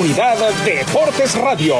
Comunidad Deportes Radio.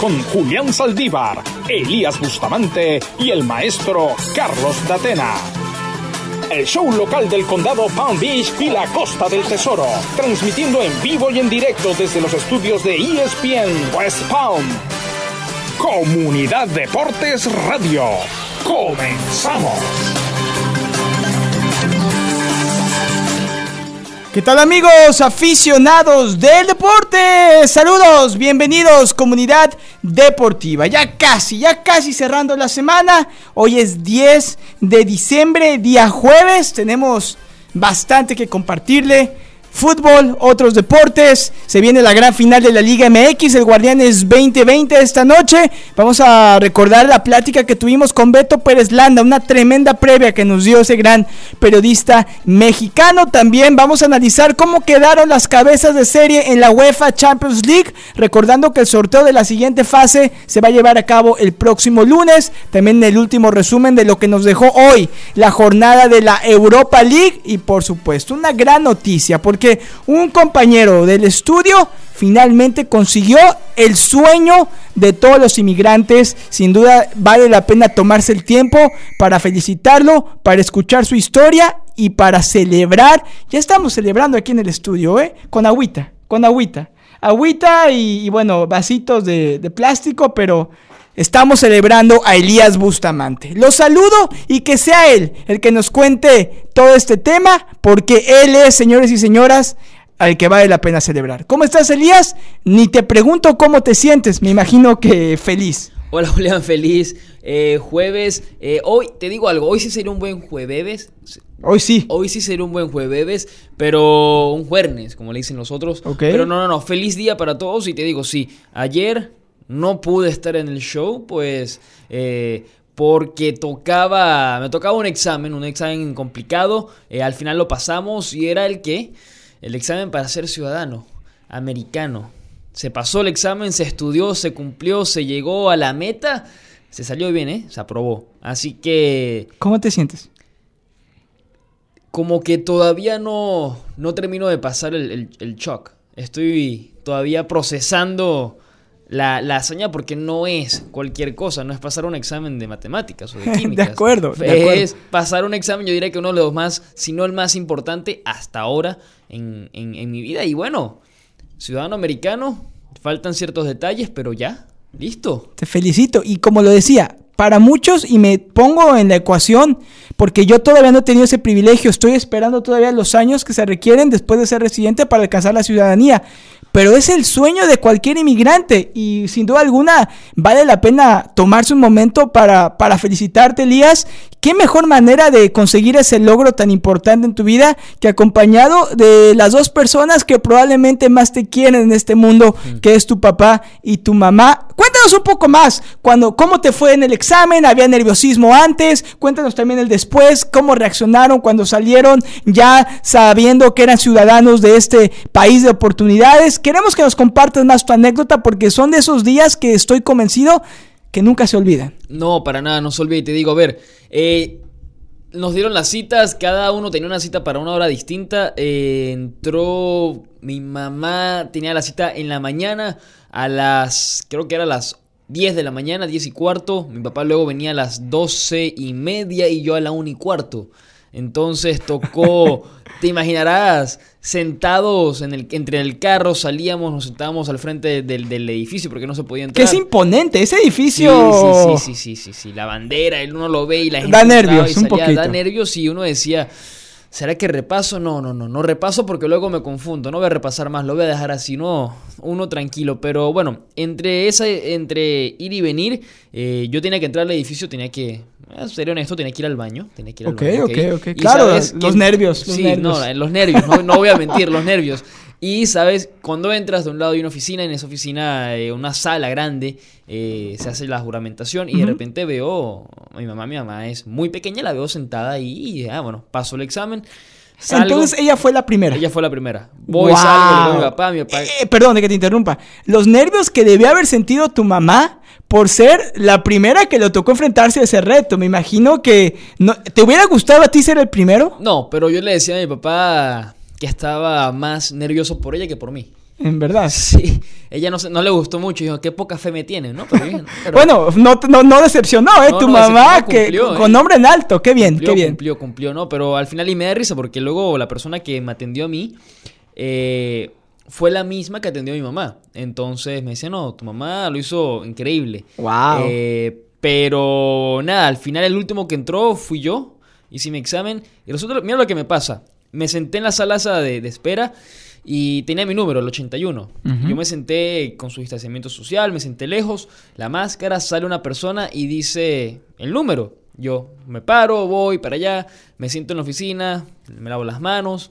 Con Julián Saldívar, Elías Bustamante y el maestro Carlos Datena. El show local del condado Palm Beach y la Costa del Tesoro. Transmitiendo en vivo y en directo desde los estudios de ESPN West Palm. Comunidad Deportes Radio. Comenzamos. ¿Qué tal amigos aficionados del deporte? Saludos, bienvenidos comunidad deportiva. Ya casi, ya casi cerrando la semana. Hoy es 10 de diciembre, día jueves. Tenemos bastante que compartirle fútbol, otros deportes. Se viene la gran final de la Liga MX, el Guardianes 2020 esta noche. Vamos a recordar la plática que tuvimos con Beto Pérez Landa, una tremenda previa que nos dio ese gran periodista mexicano. También vamos a analizar cómo quedaron las cabezas de serie en la UEFA Champions League, recordando que el sorteo de la siguiente fase se va a llevar a cabo el próximo lunes. También el último resumen de lo que nos dejó hoy la jornada de la Europa League y por supuesto una gran noticia porque un compañero del estudio finalmente consiguió el sueño de todos los inmigrantes. Sin duda vale la pena tomarse el tiempo para felicitarlo, para escuchar su historia y para celebrar. Ya estamos celebrando aquí en el estudio, ¿eh? Con agüita, con agüita. Agüita y, bueno, vasitos de plástico, pero estamos celebrando a Elías Bustamante. Lo saludo y que sea él el que nos cuente todo este tema, porque él es, señores y señoras, al que vale la pena celebrar. ¿Cómo estás, Elías? Ni te pregunto cómo te sientes, me imagino que feliz. Hola Julián, feliz. Eh, jueves, eh, hoy te digo algo, hoy sí sería un buen jueves. Hoy sí. Hoy sí sería un buen jueves, pero un jueves, como le dicen los otros. Pero no, no, no, feliz día para todos y te digo, sí, ayer no pude estar en el show, pues eh, porque tocaba, me tocaba un examen, un examen complicado, eh, al final lo pasamos y era el que, el examen para ser ciudadano americano. Se pasó el examen, se estudió, se cumplió, se llegó a la meta, se salió bien, ¿eh? Se aprobó. Así que... ¿Cómo te sientes? Como que todavía no, no termino de pasar el, el shock. Estoy todavía procesando la, hazaña porque no es cualquier cosa, no es pasar un examen de matemáticas o de química. de, acuerdo, Es pasar un examen, yo diría que uno de los más, si no el más importante hasta ahora en, en mi vida. Y bueno, ciudadano americano, faltan ciertos detalles, pero ya, listo. Te felicito. Y como lo decía, para muchos, y me pongo en la ecuación, porque yo todavía no he tenido ese privilegio, estoy esperando todavía los años que se requieren después de ser residente para alcanzar la ciudadanía pero es el sueño de cualquier inmigrante y sin duda alguna vale la pena tomarse un momento para, para felicitarte, Elías. ¿Qué mejor manera de conseguir ese logro tan importante en tu vida que acompañado de las dos personas que probablemente más te quieren en este mundo, mm. que es tu papá y tu mamá? Cuéntanos un poco más, cuando, cómo te fue en el examen, había nerviosismo antes, cuéntanos también el después, cómo reaccionaron cuando salieron ya sabiendo que eran ciudadanos de este país de oportunidades. Queremos que nos compartas más tu anécdota porque son de esos días que estoy convencido que nunca se olvidan. No, para nada, no se olvide. Te digo, a ver, eh, nos dieron las citas, cada uno tenía una cita para una hora distinta. Eh, entró mi mamá, tenía la cita en la mañana a las, creo que era las 10 de la mañana, 10 y cuarto. Mi papá luego venía a las 12 y media y yo a la 1 y cuarto. Entonces tocó, te imaginarás, sentados en el, entre el carro, salíamos, nos sentábamos al frente del, edificio porque no se podía entrar. Que es imponente, ese edificio. Sí, sí, sí, sí, sí, la bandera, uno lo ve y la gente. Da nervios, un poquito. Da nervios y uno decía, ¿será que repaso? No, no, no, no repaso porque luego me confundo, no voy a repasar más, lo voy a dejar así, no, uno tranquilo. Pero bueno, entre, esa, entre ir y venir, eh, yo tenía que entrar al edificio, tenía que Ah, sería honesto, tenía que ir al baño. Tenía que ir al baño. Ok, ok, ok. Claro, los nervios. sí, no, los nervios, no, voy a mentir, los nervios. Y, ¿sabes? Cuando entras de un lado de una oficina, en esa oficina, eh, una sala grande, eh, se hace la juramentación y de repente veo, mi mamá, mi mamá es muy pequeña, la veo sentada ahí y, ah, bueno, paso el examen. Entonces ella fue la primera. Ella fue la primera. Voy, salgo, mi papá, mi papá. Eh, perdón de que te interrumpa. Los nervios que debía haber sentido tu mamá por ser la primera que le tocó enfrentarse a ese reto. Me imagino que... No, ¿Te hubiera gustado a ti ser el primero? No, pero yo le decía a mi papá que estaba más nervioso por ella que por mí. en verdad. Sí, ella no, no le gustó mucho. Dijo, qué poca fe me tiene, ¿no? Pero, bien, pero bueno, no, no, no decepcionó, ¿eh? No, tu mamá, que con, ¿eh? con nombre en alto. Qué bien, cumplió, qué bien. cumplió, cumplió, ¿no? Pero al final y me da risa porque luego la persona que me atendió a mí eh, fue la misma que atendió a mi mamá. Entonces me dice, no, tu mamá lo hizo increíble. Wow. Eh, pero nada, al final el último que entró fui yo. Hice mi examen. Y resulta, mira lo que me pasa. Me senté en la sala de, de espera y tenía mi número, el 81. Ujú. Yo me senté con su distanciamiento social, me senté lejos. La máscara, sale una persona y dice el número. Yo me paro, voy para allá, me siento en la oficina, me lavo las manos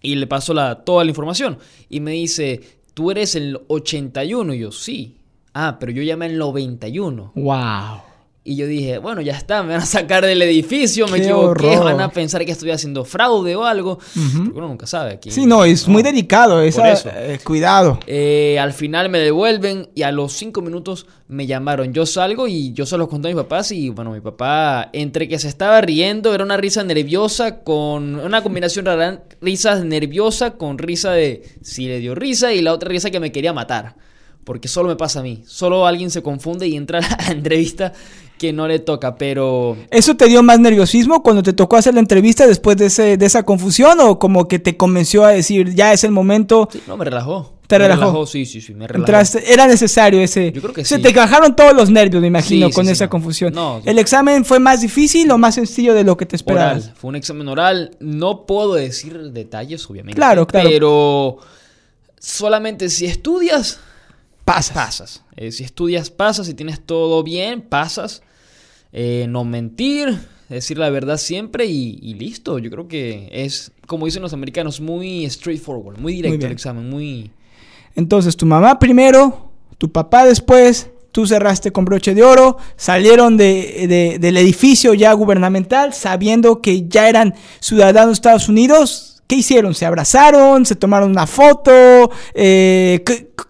y le paso la, toda la información. Y me dice, tú eres el 81. Y yo, sí. Ah, pero yo llamé el 91. Wow. Y yo dije, bueno, ya está, me van a sacar del edificio, me Qué equivoqué, horror. van a pensar que estoy haciendo fraude o algo. Porque uno nunca sabe. Aquí, Sí, no, es muy delicado. Eso. eh, cuidado. Eh, al final me devuelven y a los cinco minutos me llamaron. Yo salgo y yo se los conté a mis papás y bueno, mi papá entre que se estaba riendo, era una risa nerviosa con una combinación rara, risas nerviosa con risa de sí le dio risa y la otra risa que me quería matar. Porque solo me pasa a mí. Solo alguien se confunde y entra a la entrevista que no le toca, pero... ¿Eso te dio más nerviosismo cuando te tocó hacer la entrevista después de, ese, de esa confusión o como que te convenció a decir ya es el momento? Sí, no, me relajó. ¿Te Me relajó? Sí, sí, sí, me relajó. Entraste, era necesario ese. Yo creo que Se sí. te cajaron todos los nervios, me imagino, Sí, con sí, esa no. confusión. No. ¿El examen fue más difícil o más sencillo de lo que te esperabas? Oral, fue un examen oral. No puedo decir detalles, obviamente. Claro, claro. Pero solamente si estudias, Pasas. pasas. Eh, si estudias, pasas. Si tienes todo bien, pasas. Eh, no mentir, decir la verdad siempre y, y listo. Yo creo que es, como dicen los americanos, muy straightforward, muy directo el examen, muy... Entonces, tu mamá primero, tu papá después, tú cerraste con broche de oro, salieron de, de- del edificio ya gubernamental sabiendo que ya eran ciudadanos de Estados Unidos. ¿Qué hicieron? ¿Se abrazaron? ¿Se tomaron una foto? Eh, ¿qué- qué-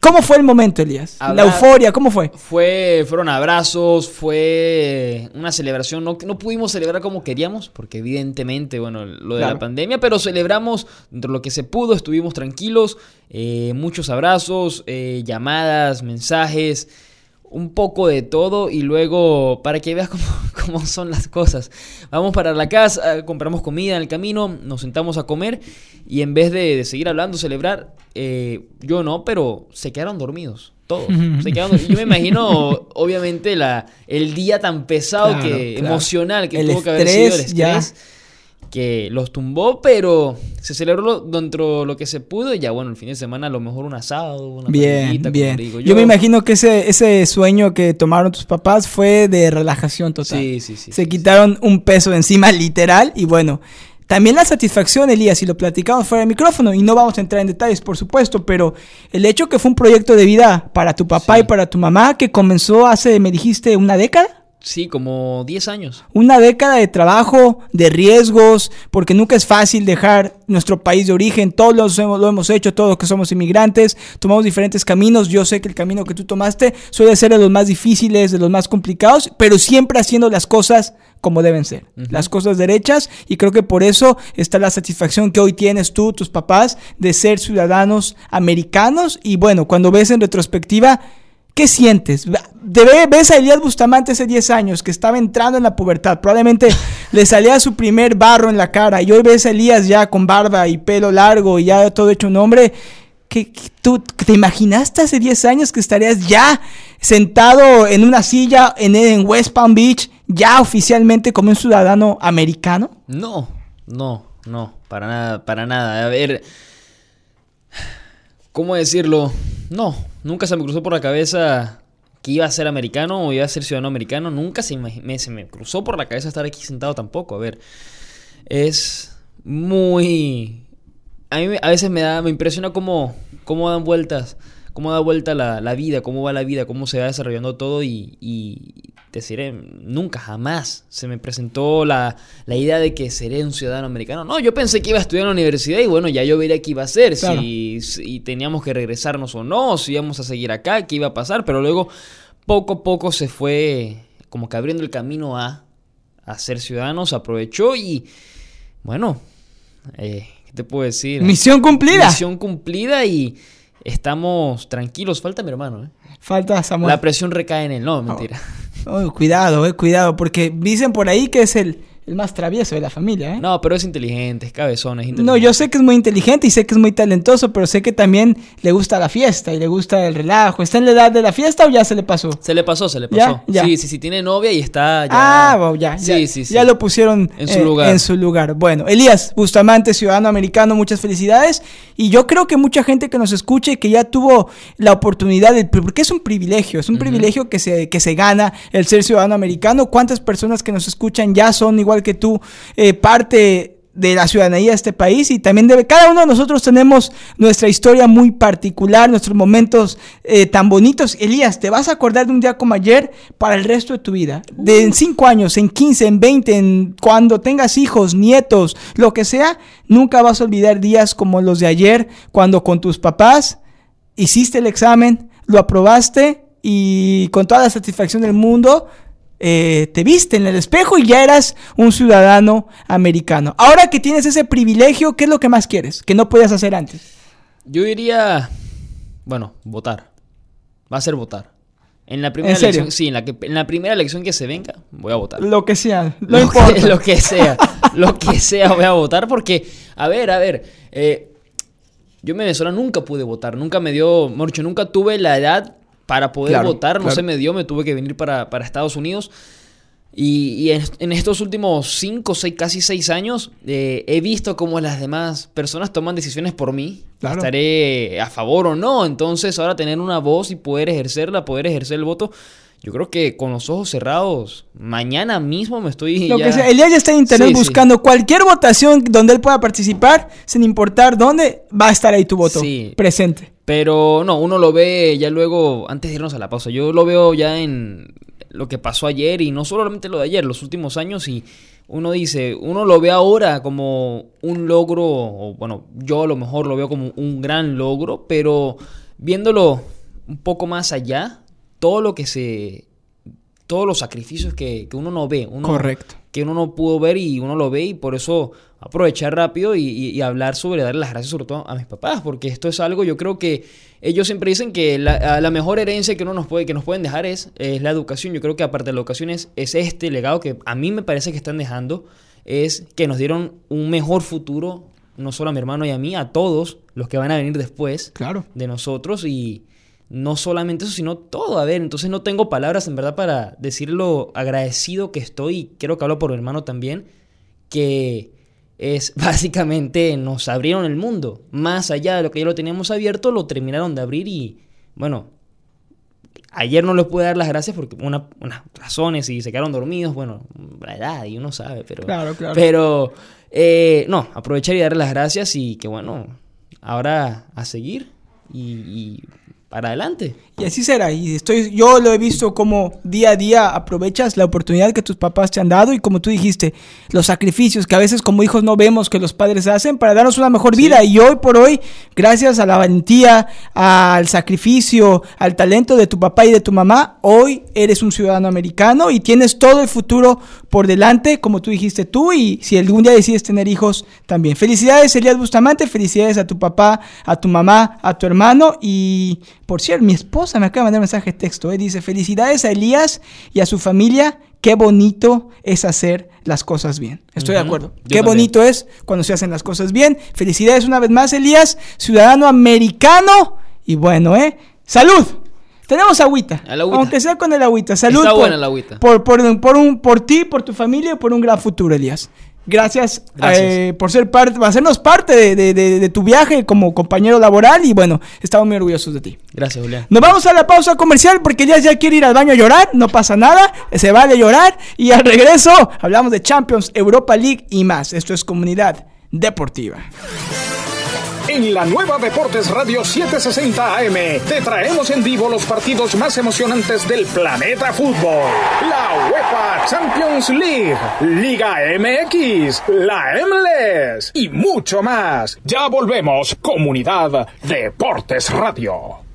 ¿Cómo fue el momento, Elías? La euforia, ¿cómo fue? Fue, fueron abrazos, fue una celebración. No, no pudimos celebrar como queríamos, porque evidentemente, bueno, lo de Claro. la pandemia, pero celebramos dentro de lo que se pudo, estuvimos tranquilos, eh, muchos abrazos, eh, llamadas, mensajes, un poco de todo y luego para que veas cómo, cómo son las cosas. Vamos para la casa, compramos comida en el camino, nos sentamos a comer y en vez de, de seguir hablando, celebrar, eh, yo no, pero se quedaron dormidos. Todos. Se quedaron. Yo me imagino, obviamente, la, el día tan pesado, Claro, que, claro. emocional que El tuvo que haber sido el estrés, ya. Que los tumbó, pero se celebró dentro de lo que se pudo y ya bueno, el fin de semana a lo mejor un asado, una Bien, como bien. le digo Yo. me imagino que ese, ese sueño que tomaron tus papás fue de relajación total. Sí, sí, sí. Se sí, quitaron un peso de encima, literal, y bueno. También la satisfacción, Elías, y lo platicamos fuera del micrófono, y no vamos a entrar en detalles, por supuesto, pero el hecho que fue un proyecto de vida para tu papá Sí. y para tu mamá que comenzó hace, me dijiste, una década. Sí, como 10 años. Una década de trabajo, de riesgos, porque nunca es fácil dejar nuestro país de origen. Todos los hemos- lo hemos hecho, todos los que somos inmigrantes, tomamos diferentes caminos. Yo sé que el camino que tú tomaste suele ser de los más difíciles, de los más complicados, pero siempre haciendo las cosas como deben ser, las cosas derechas. Y creo que por eso está la satisfacción que hoy tienes tú, tus papás, de ser ciudadanos americanos. Y bueno, cuando ves en retrospectiva, ¿Qué sientes? Ves a Elías Bustamante hace 10 años que estaba entrando en la pubertad. Probablemente le salía su primer barro en la cara. Y hoy ves a Elías ya con barba y pelo largo y ya todo hecho un hombre. ¿Qué, qué- tú te imaginaste hace 10 años que estarías ya sentado en una silla en, en West Palm Beach, ya oficialmente como un ciudadano americano? No, no, no, para nada, para nada. A ver, ¿cómo decirlo? No, nunca se me cruzó por la cabeza que iba a ser americano o iba a ser ciudadano americano. Nunca se me, cruzó por la cabeza estar aquí sentado tampoco. A ver, es muy... A mí a veces me da, me impresiona cómo, cómo dan vueltas, cómo da vuelta la, la vida, cómo va la vida, cómo se va desarrollando todo y te diré, nunca, jamás se me presentó la, la idea de que seré un ciudadano americano. No, yo pensé que iba a estudiar en la universidad y bueno, ya yo vería qué iba a hacer, Claro. si, si teníamos que regresarnos o no, si íbamos a seguir acá, qué iba a pasar, pero luego poco a poco se fue como que abriendo el camino a, a ser ciudadanos, aprovechó y bueno, eh, ¿Qué te puedo decir? Misión cumplida. Misión cumplida y estamos tranquilos. Falta mi hermano, ¿eh? Falta Samuel. La presión recae en él. No, mentira. Oh, cuidado, eh, cuidado, porque dicen por ahí que es el, el más travieso de la familia, ¿eh? No, pero es inteligente, es cabezón, es inteligente. No, yo sé que es muy inteligente y sé que es muy talentoso, pero sé que también le gusta la fiesta y le gusta el relajo. ¿Está en la edad de la fiesta o ya se le pasó? Se le pasó, se le pasó. Ya. Sí, sí, sí, tiene novia y está ya. Ah, bueno, ya, Sí, ya, sí, sí. ya lo pusieron En su eh, lugar. en su lugar. Bueno, Elías Bustamante, ciudadano americano, muchas felicidades. Y yo creo que mucha gente que nos escuche, que ya tuvo la oportunidad, de, porque es un privilegio, es un privilegio que se, que se gana el ser ciudadano americano. ¿Cuántas personas que nos escuchan ya son igual que tú, eh, parte de la ciudadanía de este país y también debe, cada uno de nosotros tenemos nuestra historia muy particular, nuestros momentos eh, tan bonitos. Elías, te vas a acordar de un día como ayer para el resto de tu vida. De en 5 años, en 15, en 20, en cuando tengas hijos, nietos, lo que sea, nunca vas a olvidar días como los de ayer, cuando con tus papás hiciste el examen, lo aprobaste y con toda la satisfacción del mundo eh, te viste en el espejo y ya eras un ciudadano americano. Ahora que tienes ese privilegio, ¿qué es lo que más quieres? Que no podías hacer antes. Yo diría, bueno, votar. Va a ser votar. En la primera ¿En serio? elección, sí, en la, que, en la primera elección que se venga, voy a votar. Lo que sea, no lo, que, importa. lo que sea, lo que sea voy a votar porque, a ver, a ver, eh, yo en Venezuela nunca pude votar, nunca me dio, Morcho, nunca tuve la edad para poder Claro, votar, no claro. se me dio, me tuve que venir para, para Estados Unidos. Y, y en, en estos últimos cinco, seis, casi seis años, eh, he visto cómo las demás personas toman decisiones por mí. Claro. Estaré a favor o no. Entonces, ahora tener una voz y poder ejercerla, poder ejercer el voto, yo creo que con los ojos cerrados, mañana mismo me estoy. Lo ya- que sea. Elías ya está en internet Sí, sí. buscando cualquier votación donde él pueda participar, sin importar dónde, va a estar ahí tu voto Sí. presente. Pero no, uno lo ve ya luego, antes de irnos a la pausa, yo lo veo ya en lo que pasó ayer y no solamente lo de ayer, los últimos años y uno dice, uno lo ve ahora como un logro, o bueno, yo a lo mejor lo veo como un gran logro, pero viéndolo un poco más allá, todo lo que se, todos los sacrificios que, que uno no ve, uno, Correcto. Que uno no pudo ver y uno lo ve y por eso aprovechar rápido y, y- y hablar sobre darle las gracias sobre todo a mis papás porque esto es algo yo creo que ellos siempre dicen que la, la mejor herencia que uno nos puede que nos pueden dejar es, es la educación yo creo que aparte de la educación es, es este legado que a mí me parece que están dejando es que nos dieron un mejor futuro no solo a mi hermano y a mí a todos los que van a venir después Claro. de nosotros y no solamente eso, sino todo. A ver, entonces no tengo palabras en verdad para decir lo agradecido que estoy y creo que hablo por mi hermano también, que es básicamente nos abrieron el mundo. Más allá de lo que ya lo teníamos abierto, lo terminaron de abrir y bueno, ayer no les pude dar las gracias porque una, unas razones y se quedaron dormidos, bueno, la edad y uno sabe, pero... Claro, claro. Pero, eh, no, aprovechar y darle las gracias y que bueno, ahora a seguir y, y para adelante. Y así será. Y estoy, yo lo he visto como día a día aprovechas la oportunidad que tus papás te han dado y como tú dijiste, los sacrificios que a veces como hijos no vemos que los padres hacen para darnos una mejor vida. Y hoy por hoy, gracias a la valentía, al sacrificio, al talento de tu papá y de tu mamá, hoy eres un ciudadano americano y tienes todo el futuro por delante, como tú dijiste tú, y si algún día decides tener hijos, también. Felicidades, Elías Bustamante, felicidades a tu papá, a tu mamá, a tu hermano y, por cierto, mi esposa me acaba de mandar un mensaje de texto, ¿eh? dice, felicidades a Elías y a su familia, qué bonito es hacer las cosas bien. Estoy de acuerdo. yo Qué también. bonito es cuando se hacen las cosas bien. Felicidades una vez más, Elías, ciudadano americano y bueno, ¿eh? ¡Salud! Tenemos agüita. Agüita. Aunque sea con el agüita. Salud. Está por, buena el agüita. Por, por, por, un, por ti, por tu familia y por un gran futuro, Elías. Gracias, Gracias. eh, por ser parte, hacernos parte de, de- de- de tu viaje como compañero laboral y bueno, estamos muy orgullosos de ti. Gracias, Julián. Nos vamos a la pausa comercial porque Elías ya quiere ir al baño a llorar, no pasa nada, se vale llorar y al regreso hablamos de Champions, Europa League y más. Esto es Comunidad Deportiva. En la nueva Deportes Radio 760 AM te traemos en vivo los partidos más emocionantes del planeta fútbol. La UEFA Champions League, Liga MX, la MLS y mucho más. Ya volvemos, Comunidad Deportes Radio.